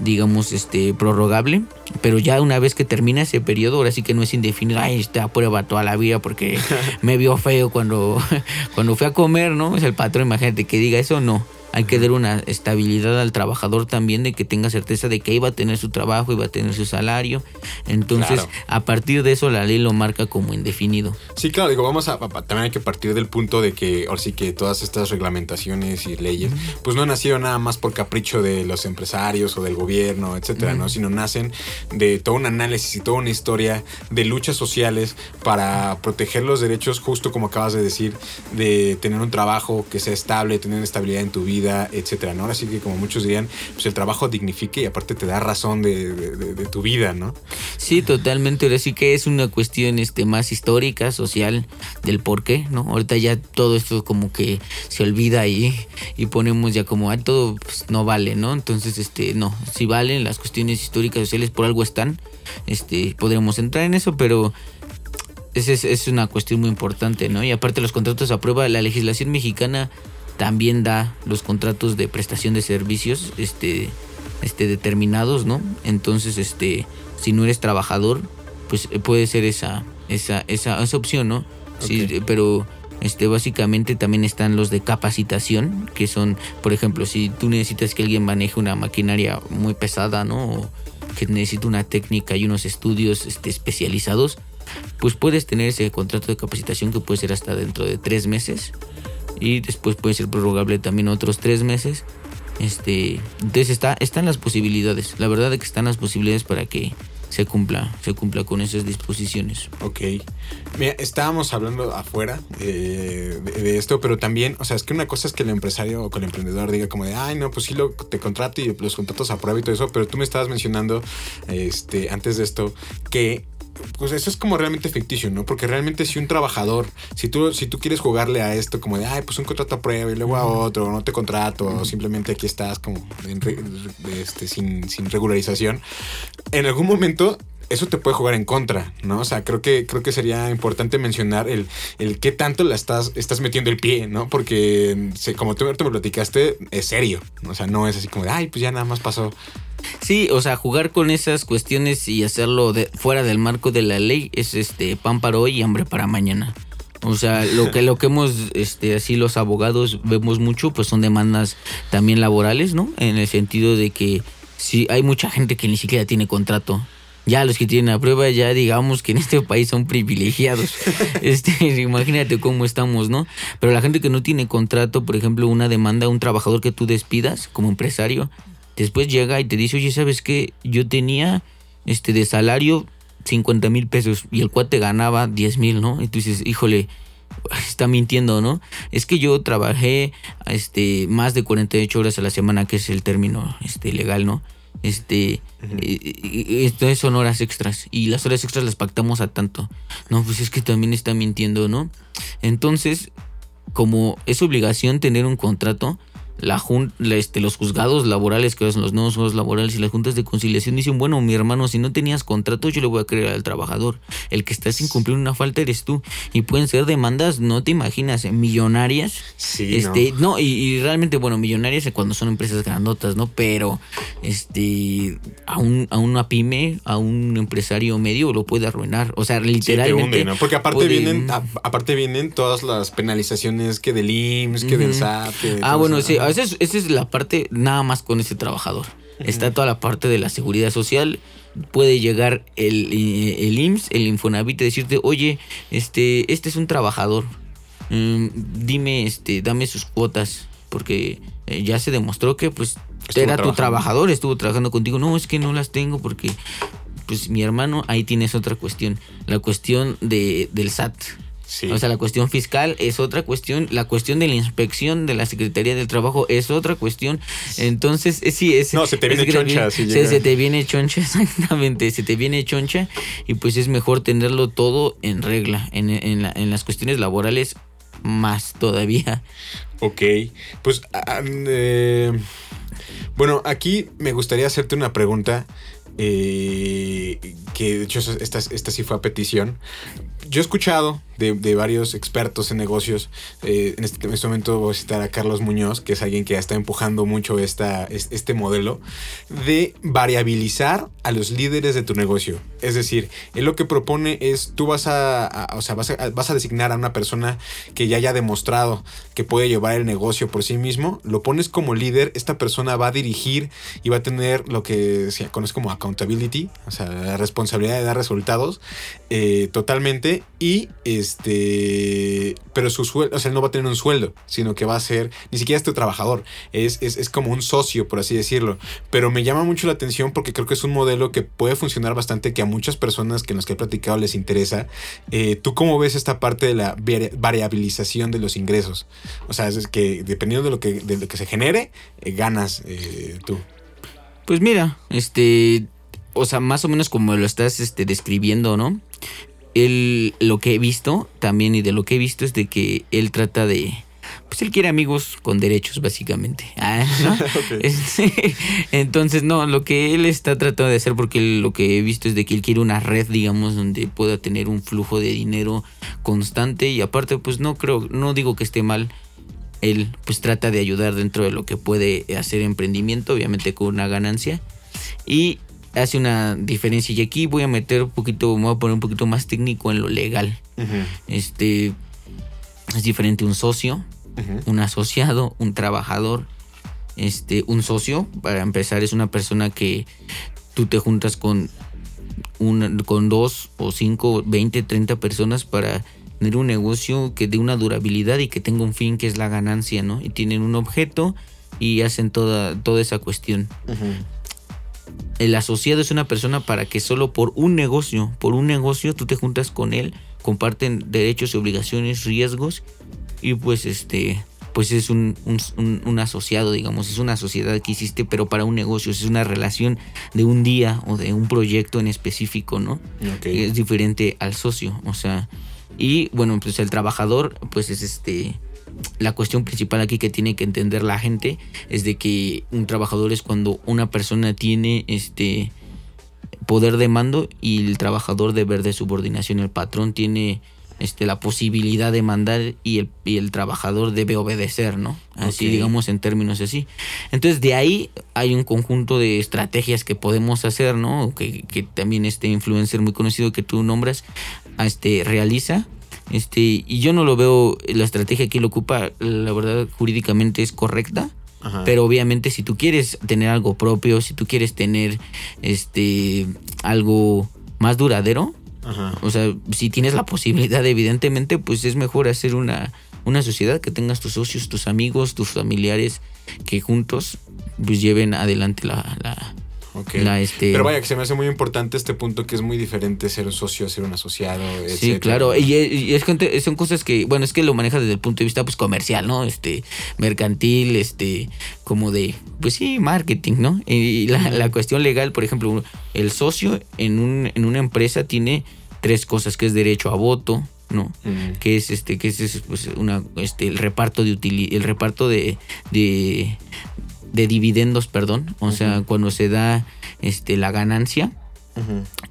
digamos, este, prorrogable. Pero ya una vez que termina ese periodo, ahora sí que no es indefinido. Ay, está a prueba toda la vida porque <laughs> me vio feo cuando, <laughs> cuando fui a comer, ¿no? Es el patrón, imagínate que diga eso, no. Hay que dar una estabilidad al trabajador también de que tenga certeza de que iba a tener su trabajo, iba a tener su salario. Entonces, Claro. a partir de eso, la ley lo marca como indefinido. Sí, claro, digo, vamos a, a- también hay que partir del punto de que ahora sí que todas estas reglamentaciones y leyes, pues no nacieron nada más por capricho de los empresarios o del gobierno, etcétera, ¿no? Sino nacen de todo un análisis y toda una historia de luchas sociales para proteger los derechos, justo como acabas de decir, de tener un trabajo que sea estable, tener estabilidad en tu vida, etcétera, ¿no? Ahora sí que como muchos dirían, pues el trabajo dignifica y aparte te da razón de, de- tu vida, ¿no? Sí, totalmente. Ahora sí que es una cuestión este, más histórica, social, del por qué, ¿no? Ahorita ya todo esto como que se olvida y, y ponemos ya como, ah, todo pues, no vale, ¿no? Entonces, este, no, si valen las cuestiones históricas, sociales, por algo están, este, podremos entrar en eso, pero esa es, es una cuestión muy importante, ¿no? Y aparte los contratos a prueba, la legislación mexicana también da los contratos de prestación de servicios, este, este, determinados, ¿no? Entonces, este, si no eres trabajador, pues eh, puede ser esa, esa, esa, esa opción, ¿no? Sí, pero este, básicamente también están los de capacitación, que son, por ejemplo, si tú necesitas que alguien maneje una maquinaria muy pesada, ¿no? O que necesita una técnica y unos estudios este, especializados, pues puedes tener ese contrato de capacitación que puede ser hasta dentro de tres meses y después puede ser prorrogable también otros tres meses. Este, entonces está, están las posibilidades. La verdad es que están las posibilidades para que se cumpla, se cumpla con esas disposiciones. Ok. Mira, estábamos hablando afuera eh, de, esto, pero también, o sea, es que una cosa es que el empresario o el emprendedor diga como de, ay, no, pues sí, lo, te contrato y los contratos a prueba y todo eso, pero tú me estabas mencionando, este, antes de esto, que pues eso es como realmente ficticio, ¿no? Porque realmente si un trabajador, si tú, si tú quieres jugarle a esto como de, ay, pues un contrato a prueba y luego a otro, no te contrato, o simplemente aquí estás como en este, sin, sin regularización, en algún momento eso te puede jugar en contra, ¿no? O sea, creo que, creo que sería importante mencionar el, el qué tanto la estás, estás metiendo el pie, ¿no? Porque como tú me platicaste, es serio. O sea, no es así como de, ay, pues ya nada más pasó. Sí, o sea, jugar con esas cuestiones y hacerlo de, fuera del marco de la ley es este pan para hoy y hambre para mañana. O sea, lo que lo que hemos este así los abogados vemos mucho pues son demandas también laborales, ¿no? En el sentido de que sí hay mucha gente que ni siquiera tiene contrato. Ya los que tienen la prueba ya digamos que en este país son privilegiados. <laughs> Este, imagínate cómo estamos, ¿no? Pero la gente que no tiene contrato, por ejemplo, una demanda a un trabajador que tú despidas como empresario, después llega y te dice, "Oye, ¿sabes qué? Yo tenía este de salario 50 mil pesos y el cuate ganaba 10 mil, ¿no? Y tú dices, híjole, está mintiendo, ¿no? Es que yo trabajé este, más de 48 horas a la semana, que es el término este, legal, ¿no? Este, esto son horas extras y las horas extras las pactamos a tanto. No, pues es que también está mintiendo, ¿no? Entonces, como es obligación tener un contrato, la, este, los juzgados laborales, que son los nuevos juzgados laborales y las juntas de conciliación dicen, bueno, mi hermano, si no tenías contrato, yo le voy a creer al trabajador. El que está sin cumplir una falta eres tú. Y pueden ser demandas, no te imaginas, eh, millonarias. Sí, este, no, y, realmente, bueno, millonarias cuando son empresas grandotas, ¿no? Pero este a, un, a una pyme, a un empresario medio lo puede arruinar. O sea, literalmente. Porque aparte vienen, aparte vienen todas las penalizaciones que del IMSS, que del SAT. ah, bueno, sí, esa es, la parte nada más con ese trabajador. Está toda la parte de la seguridad social. Puede llegar el, eh, el IMSS, el Infonavit, y decirte, oye, este, este es un trabajador. Mm, dime, este, dame sus cuotas. Porque eh, ya se demostró que pues era tu trabajador, estuvo trabajando contigo. No, es que no las tengo porque pues mi hermano, ahí tienes otra cuestión. La cuestión de, del SAT. O sea, la cuestión fiscal es otra cuestión, la cuestión de la inspección de la Secretaría del Trabajo es otra cuestión. Entonces, eh, sí, es... No, se te viene choncha. se, te viene choncha, <laughs> exactamente, se te viene choncha y pues es mejor tenerlo todo en regla. En, en, en las cuestiones laborales, más todavía. Ok, pues... Eh, bueno, aquí me gustaría hacerte una pregunta. Eh, que de hecho esta, esta sí fue a petición. Yo he escuchado de, varios expertos en negocios. Eh, este, en, este, momento voy a citar a Carlos Muñoz, que es alguien que está empujando mucho esta, este modelo de variabilizar a los líderes de tu negocio. Es decir, él lo que propone es tú vas a, o sea, vas a, vas a designar a una persona que ya haya demostrado que puede llevar el negocio por sí mismo, lo pones como líder, esta persona va a dirigir y va a tener lo que se conoce como accountability, o sea, la responsabilidad de dar resultados eh, totalmente y es este, pero su sueldo, o sea, no va a tener un sueldo, sino que va a ser, ni siquiera este trabajador, es, es, como un socio, por así decirlo. Pero me llama mucho la atención porque creo que es un modelo que puede funcionar bastante, que a muchas personas que en los que he platicado les interesa. Eh, ¿Tú cómo ves esta parte de la variabilización de los ingresos? O sea, es que dependiendo de lo que, de lo que se genere, eh, ganas eh, tú. Pues mira, este, o sea, más o menos como lo estás este, describiendo, ¿no? Él lo que he visto también y de lo que he visto es de que él trata de pues él quiere amigos con derechos básicamente. <laughs> Ah, <laughs> este, entonces no lo que él está tratando de hacer porque lo que he visto es de que él quiere una red digamos donde pueda tener un flujo de dinero constante. Y aparte pues no creo no digo que esté mal. Él pues trata de ayudar dentro de lo que puede hacer emprendimiento obviamente con una ganancia. Y hace una diferencia. Y aquí voy a meter un poquito, me voy a poner un poquito más técnico en lo legal. Este es diferente un socio, un asociado, un trabajador. Este, un socio, para empezar, es una persona que tú te juntas con, un, con dos o cinco, veinte, treinta personas para tener un negocio que dé una durabilidad y que tenga un fin que es la ganancia, ¿no? Y tienen un objeto y hacen toda, toda esa cuestión el asociado es una persona para que solo por un negocio, por un negocio tú te juntas con él, comparten derechos y obligaciones, riesgos y pues este pues es un, asociado, digamos, es una sociedad que hiciste, pero para un negocio, es una relación de un día o de un proyecto en específico, ¿no? Es diferente al socio, o sea, y bueno, pues el trabajador, pues es este, la cuestión principal aquí que tiene que entender la gente es de que un trabajador es cuando una persona tiene este poder de mando y el trabajador deber de subordinación. El patrón tiene este, la posibilidad de mandar y el, y el trabajador debe obedecer, ¿no? Así, digamos, en términos así. Entonces, de ahí hay un conjunto de estrategias que podemos hacer, ¿no? Que, que también este influencer muy conocido que tú nombras, este, realiza. Este, y yo no lo veo, la estrategia que él ocupa, la verdad, jurídicamente es correcta. Ajá. Pero obviamente si tú quieres tener algo propio, si tú quieres tener este algo más duradero, Ajá. o sea, si tienes la posibilidad, evidentemente, pues es mejor hacer una, una sociedad que tengas tus socios, tus amigos, tus familiares, que juntos pues lleven adelante la, la, Ok. la, este... Pero vaya, que se me hace muy importante este punto que es muy diferente ser un socio a ser un asociado. Sí, etcétera. claro, y, y es son cosas que, bueno, es que lo maneja desde el punto de vista pues comercial, ¿no? Este, mercantil, este, como de, pues sí, marketing, ¿no? Y la, la cuestión legal, por ejemplo, el socio en, un, en una empresa tiene tres cosas, que es derecho a voto, ¿no? Que es este que es, es, pues, una este el reparto de utili- el reparto de, de de dividendos perdón o sea cuando se da este la ganancia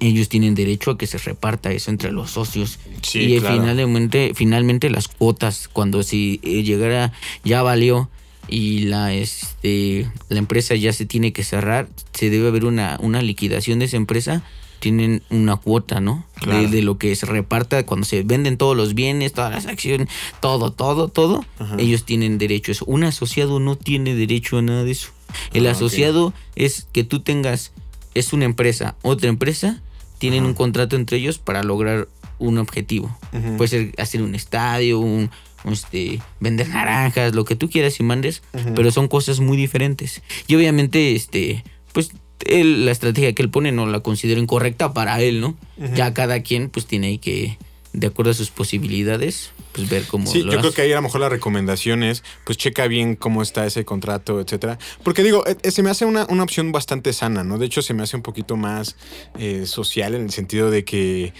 ellos tienen derecho a que se reparta eso entre los socios. Sí, y claro. finalmente finalmente las cuotas cuando si eh, llegara ya valió y la este la empresa ya se tiene que cerrar se debe haber una una liquidación de esa empresa tienen una cuota, ¿no? De- Claro. De, lo que se reparta cuando se venden todos los bienes, todas las acciones, todo, todo, todo. Ajá. Ellos tienen derecho a eso. Un asociado no tiene derecho a nada de eso. El Ah, asociado es que tú tengas, es una empresa, otra empresa, tienen Ajá. un contrato entre ellos para lograr un objetivo. Puede ser hacer un estadio, un, este, vender naranjas, lo que tú quieras y mandes, pero son cosas muy diferentes. Y obviamente, este, pues él, la estrategia que él pone no la considero incorrecta para él, ¿no? Ya cada quien pues tiene que, de acuerdo a sus posibilidades, pues ver cómo Sí, lo yo creo que ahí a lo mejor la recomendación es, pues checa bien cómo está ese contrato, etcétera. Porque digo, eh, eh, se me hace una, una opción bastante sana, ¿no? De hecho, se me hace un poquito más eh, social en el sentido de que eh,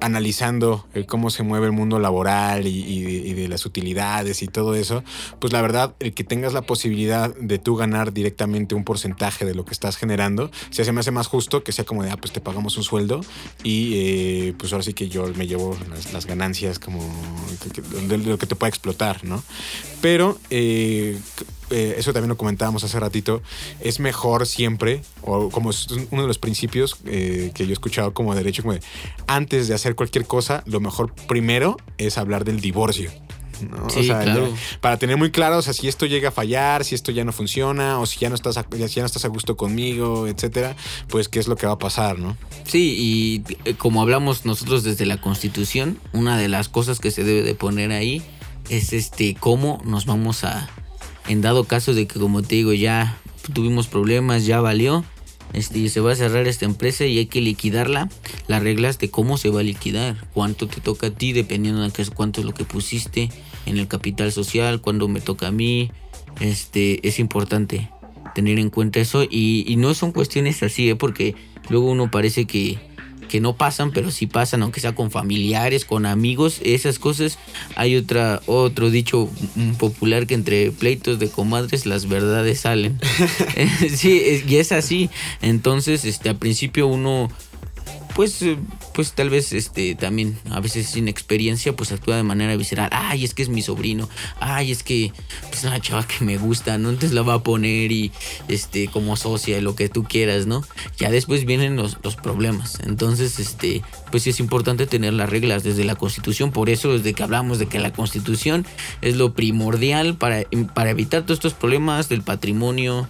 analizando el cómo se mueve el mundo laboral y, y de, y de las utilidades y todo eso, pues la verdad, el que tengas la posibilidad de tú ganar directamente un porcentaje de lo que estás generando, se se me hace más justo que sea como de, ah, pues te pagamos un sueldo y eh, pues ahora sí que yo me llevo las, las ganancias como que- de lo que te pueda explotar, ¿no? Pero eh, eh, eso también lo comentábamos hace ratito, es mejor siempre, o como es uno de los principios eh, que yo he escuchado como derecho, como de, antes de hacer cualquier cosa, lo mejor primero es hablar del divorcio. ¿No? Sí, claro. ya- para tener muy claro, o sea, si esto llega a fallar, si esto ya no funciona, o si ya no estás a, si ya no estás a gusto conmigo, etcétera, pues qué es lo que va a pasar, ¿no? Sí, y eh, como hablamos nosotros desde la Constitución, una de las cosas que se debe de poner ahí es este cómo nos vamos a en dado caso de que como te digo ya tuvimos problemas, ya valió, este se va a cerrar esta empresa y hay que liquidarla, las reglas de cómo se va a liquidar, cuánto te toca a ti dependiendo de cuánto es lo que pusiste en el capital social, cuándo me toca a mí, este es importante tener en cuenta eso y, y no son cuestiones así, ¿eh? porque luego uno parece que, que no pasan, pero sí pasan, aunque sea con familiares, con amigos, esas cosas. Hay otra, otro dicho popular que entre pleitos de comadres las verdades salen. <laughs> <laughs> sí, es- y es así. Entonces, este, al principio uno pues, eh, pues tal vez este también a veces sin experiencia pues actúa de manera visceral. Ay, es que es mi sobrino. Ay, es que pues una chava que me gusta, ¿no? Entonces la va a poner y este como socia, lo que tú quieras, ¿no? Ya después vienen los, los problemas. Entonces, este, pues sí es importante tener las reglas desde la Constitución. Por eso desde que hablamos de que la Constitución es lo primordial para, para evitar todos estos problemas del patrimonio.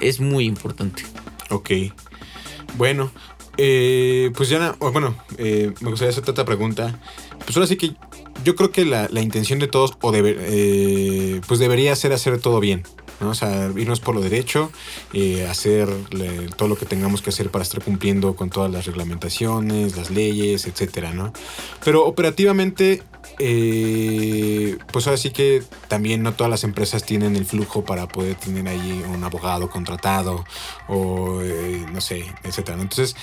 Es muy importante. Ok. Bueno, eh, pues ya, bueno, eh, me gustaría hacerte otra pregunta. Pues ahora sí que yo creo que la, la intención de todos, o debe- eh, pues debería ser hacer todo bien. ¿No? O sea, irnos por lo derecho, eh, hacer todo lo que tengamos que hacer para estar cumpliendo con todas las reglamentaciones, las leyes, etcétera, ¿no? Pero operativamente, eh, pues ahora sí que también no todas las empresas tienen el flujo para poder tener ahí un abogado contratado o eh, no sé, etcétera. Entonces,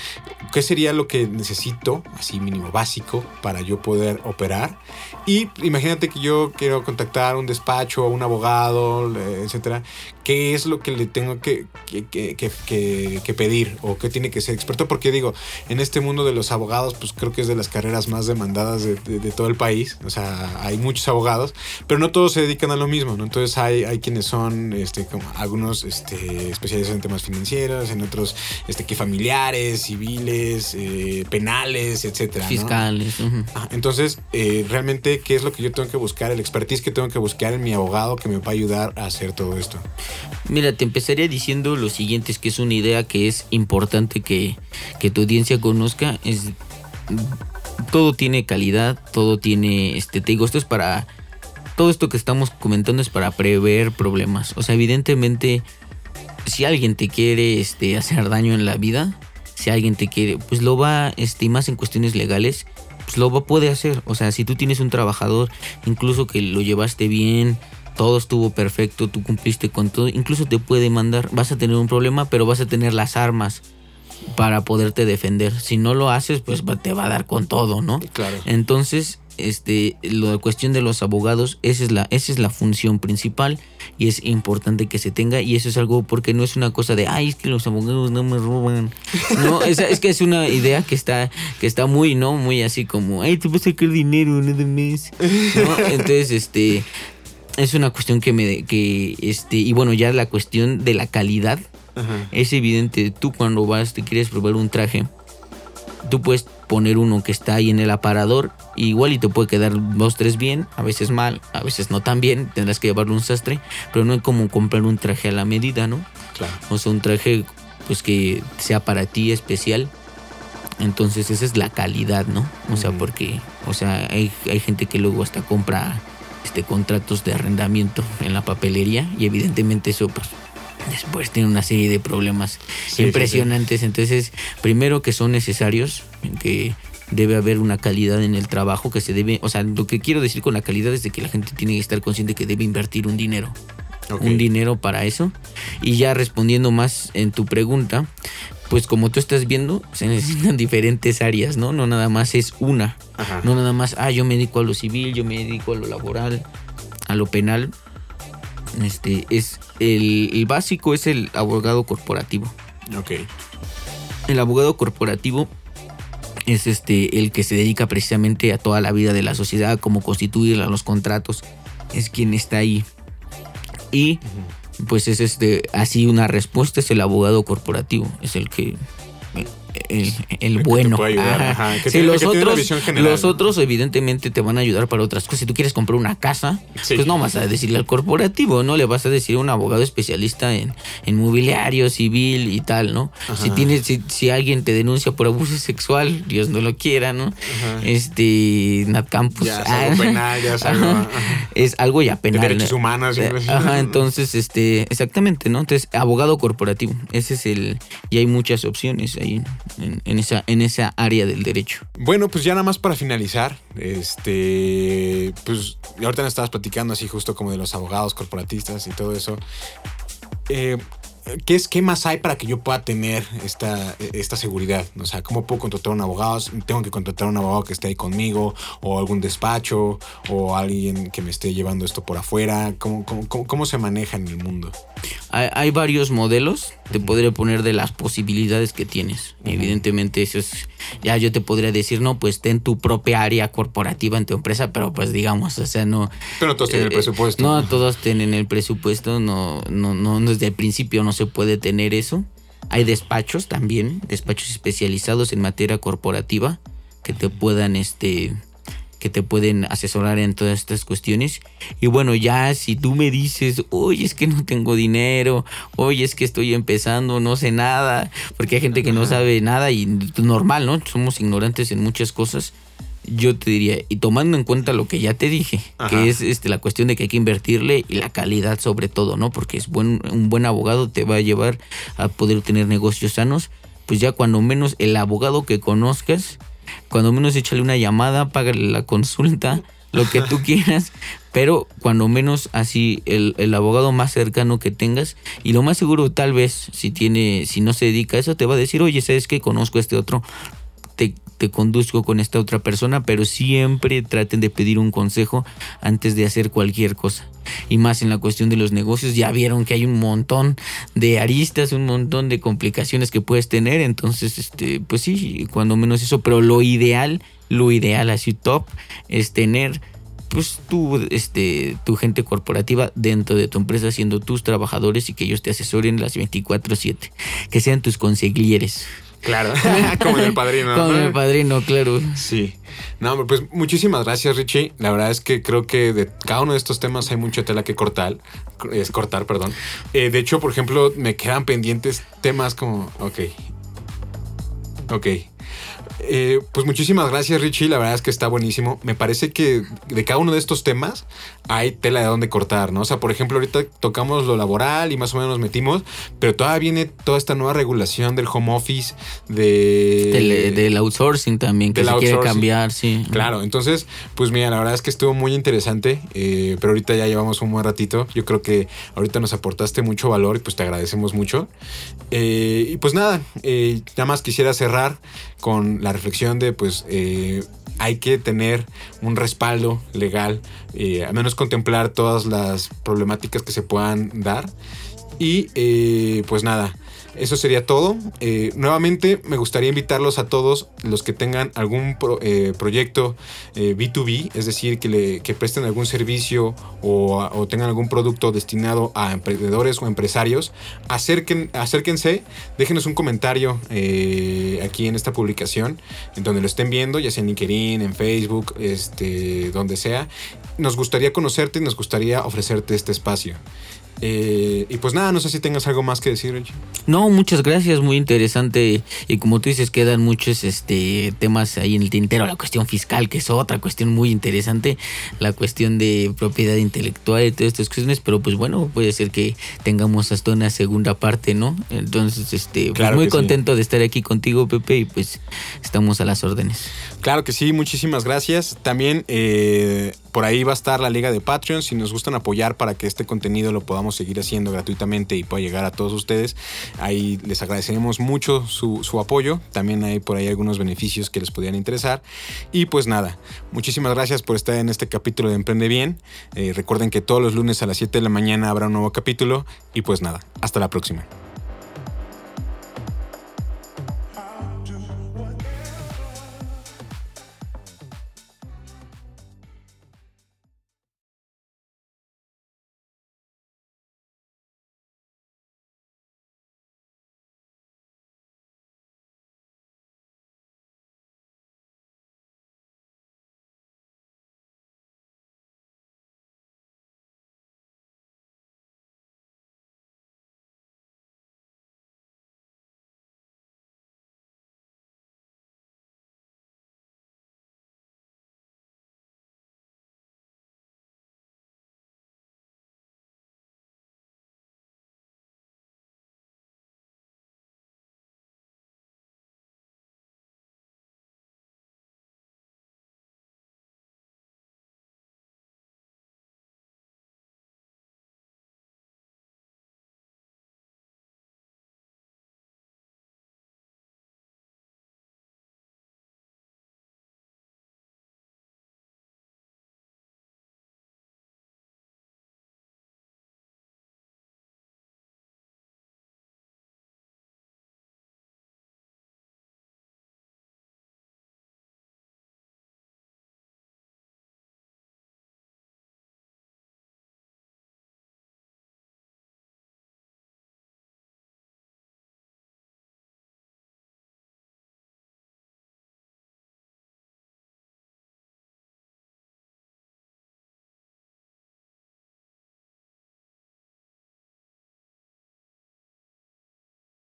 ¿qué sería lo que necesito, así mínimo básico, para yo poder operar? Y imagínate que yo quiero contactar un despacho un abogado, etcétera. Qué es lo que le tengo que, que, pedir o qué tiene que ser experto. Porque digo, en este mundo de los abogados, pues creo que es de las carreras más demandadas de, todo el país. O sea, hay muchos abogados, pero no todos se dedican a lo mismo, ¿no? Entonces hay, hay quienes son, este, como algunos este, especializados en temas financieros, en otros este, que familiares, civiles, eh, penales, etcétera. Fiscales. entonces, eh, realmente, ¿qué es lo que yo tengo que buscar? El expertise que tengo que buscar en mi abogado que me va a ayudar a hacer todo esto. Mira, te empezaría diciendo lo siguiente, es que es una idea que es importante que, que tu audiencia conozca. Es todo tiene calidad, todo tiene, este, te digo, esto es para, todo esto que estamos comentando es para prever problemas. O sea, evidentemente, si alguien te quiere, este, hacer daño en la vida, si alguien te quiere, pues lo va, este, más en cuestiones legales, pues lo puede hacer. O sea, si tú tienes un trabajador, incluso que lo llevaste bien, todo estuvo perfecto, tú cumpliste con todo, incluso te puede mandar, vas a tener un problema, pero vas a tener las armas para poderte defender. Si no lo haces, pues te va a dar con todo, ¿no? Claro. Entonces, este, la cuestión de los abogados, esa es la, esa es la función principal y es importante que se tenga y eso es algo porque no es una cosa de, ay, es que los abogados no me roban. <laughs> No, es, es que es una idea que está, que está muy, ¿no? Muy así como, ay, te vas a sacar dinero, nada más. ¿No? <laughs> Entonces, este, es una cuestión que me, que, este, y bueno, ya la cuestión de la calidad es evidente. Tú cuando vas, te quieres probar un traje, tú puedes poner uno que está ahí en el aparador, igual y te puede quedar dos, tres bien, a veces mal, a veces no tan bien, tendrás que llevarlo un sastre, pero no es como comprar un traje a la medida, ¿no? Claro. O sea, un traje pues que sea para ti especial. Entonces esa es la calidad, ¿no? O sea, porque, o sea, hay, hay gente que luego hasta compra este contratos de arrendamiento en la papelería y evidentemente eso pues después tiene una serie de problemas impresionantes. Entonces, primero que son necesarios, que debe haber una calidad en el trabajo que se debe, o sea, lo que quiero decir con la calidad es de que la gente tiene que estar consciente que debe invertir un dinero. Un dinero para eso. Y ya respondiendo más en tu pregunta, pues como tú estás viendo, se <laughs> necesitan diferentes áreas, ¿no? No nada más es una. No nada más, ah, yo me dedico a lo civil, yo me dedico a lo laboral, a lo penal. Este es el, básico es el abogado corporativo. Ok. El abogado corporativo es este el que se dedica precisamente a toda la vida de la sociedad, como constituir los contratos. Es quien está ahí. Y pues es este así una respuesta es el abogado corporativo, es el que el, bueno. los, otros, los otros evidentemente te van a ayudar para otras cosas. Si tú quieres comprar una casa, pues no vas a decirle al corporativo, ¿no? Le vas a decir a un abogado especialista en, en mobiliario, civil y tal, ¿no? Si tienes, si, alguien te denuncia por abuso sexual, Dios no lo quiera, ¿no? Este, Nat Campus. es algo penal, ya es algo, es algo ya penal. derechos humanos. Eh, ajá, entonces, este, exactamente, ¿no? Entonces, abogado corporativo. Ese es el, y hay muchas opciones ahí en, esa, en esa área del derecho. Bueno, pues ya nada más para finalizar, este, pues ahorita nos estabas platicando así justo como de los abogados corporatistas y todo eso. Eh, ¿Qué, es, ¿Qué más hay para que yo pueda tener esta, esta seguridad? O sea, ¿cómo puedo contratar a un abogado? ¿Tengo que contratar a un abogado que esté ahí conmigo? ¿O algún despacho? ¿O alguien que me esté llevando esto por afuera? ¿Cómo, cómo, se maneja en el mundo? Hay, varios modelos. Te podría poner de las posibilidades que tienes. Evidentemente, eso es. Ya yo te podría decir, no, pues ten tu propia área corporativa en tu empresa, pero pues digamos, o sea, no. Pero todos tienen el eh, presupuesto. No, todos tienen el presupuesto. No, no, no, desde el principio no se puede tener eso. Hay despachos también, despachos especializados en materia corporativa que te puedan este que te pueden asesorar en todas estas cuestiones. Y bueno, ya si tú me dices, oye, es que no tengo dinero, oye, es que estoy empezando, no sé nada, porque hay gente que no sabe nada y normal, ¿no? Somos ignorantes en muchas cosas yo te diría, y tomando en cuenta lo que ya te dije, que es este, la cuestión de que hay que invertirle y la calidad sobre todo, ¿no? Porque es buen, un buen abogado te va a llevar a poder tener negocios sanos, pues ya cuando menos el abogado que conozcas, cuando menos échale una llamada, págale la consulta, lo que tú <laughs> quieras, pero cuando menos así el, el, abogado más cercano que tengas y lo más seguro tal vez si tiene si no se dedica a eso te va a decir oye sabes que conozco a este otro te conduzco con esta otra persona, pero siempre traten de pedir un consejo antes de hacer cualquier cosa. Y más en la cuestión de los negocios, ya vieron que hay un montón de aristas, un montón de complicaciones que puedes tener, entonces, este, pues sí, cuando menos eso, pero lo ideal, lo ideal así top, es tener pues tu, este, tu gente corporativa dentro de tu empresa, siendo tus trabajadores y que ellos te asesoren las 24/7, que sean tus conseguilleres. Claro, <laughs> como el padrino. Como el padrino, claro. Sí. No, pues muchísimas gracias, Richie. La verdad es que creo que de cada uno de estos temas hay mucha tela que cortar. Es cortar, perdón. Eh, de hecho, por ejemplo, me quedan pendientes temas como. Ok. Ok. Eh, pues muchísimas gracias, Richie. La verdad es que está buenísimo. Me parece que de cada uno de estos temas hay tela de dónde cortar, ¿no? O sea, por ejemplo, ahorita tocamos lo laboral y más o menos nos metimos, pero todavía viene toda esta nueva regulación del home office, de... Del, outsourcing también, que se quiere cambiar, sí. Claro, entonces, pues mira, la verdad es que estuvo muy interesante, eh, pero ahorita ya llevamos un buen ratito. Yo creo que ahorita nos aportaste mucho valor y pues te agradecemos mucho. Eh, y pues nada, nada más quisiera cerrar con la reflexión de pues eh, hay que tener un respaldo legal, eh, al menos contemplar todas las problemáticas que se puedan dar. Y eh, pues nada, eso sería todo. Eh, nuevamente me gustaría invitarlos a todos los que tengan algún eh, proyecto B2B, eh, es decir, que, presten algún servicio o, tengan algún producto destinado a emprendedores o empresarios, acerquen, acérquense, déjenos un comentario aquí en esta publicación, en donde lo estén viendo, ya sea en LinkedIn, en Facebook, este, donde sea. Nos gustaría conocerte y nos gustaría ofrecerte este espacio. Eh, y pues nada, no sé si tengas algo más que decir, Richie. No, muchas gracias, muy interesante. Y como tú dices, quedan muchos este, temas ahí en el tintero. La cuestión fiscal, que es otra cuestión muy interesante. La cuestión de propiedad intelectual y todas estas cuestiones. Pero pues bueno, puede ser que tengamos hasta una segunda parte, ¿no? Entonces, este, pues muy contento de estar aquí contigo, Pepe. Y pues estamos a las órdenes. Claro que sí, muchísimas gracias. También eh, por ahí va a estar la liga de Patreon. Si nos gustan apoyar para que este contenido lo podamos seguir haciendo gratuitamente y pueda llegar a todos ustedes, ahí les agradeceremos mucho su, apoyo. También hay por ahí algunos beneficios que les podrían interesar. Y pues nada, muchísimas gracias por estar en este capítulo de Emprende Bien. Eh, recuerden que todos los lunes a las 7 de la mañana habrá un nuevo capítulo. Y pues nada, hasta la próxima.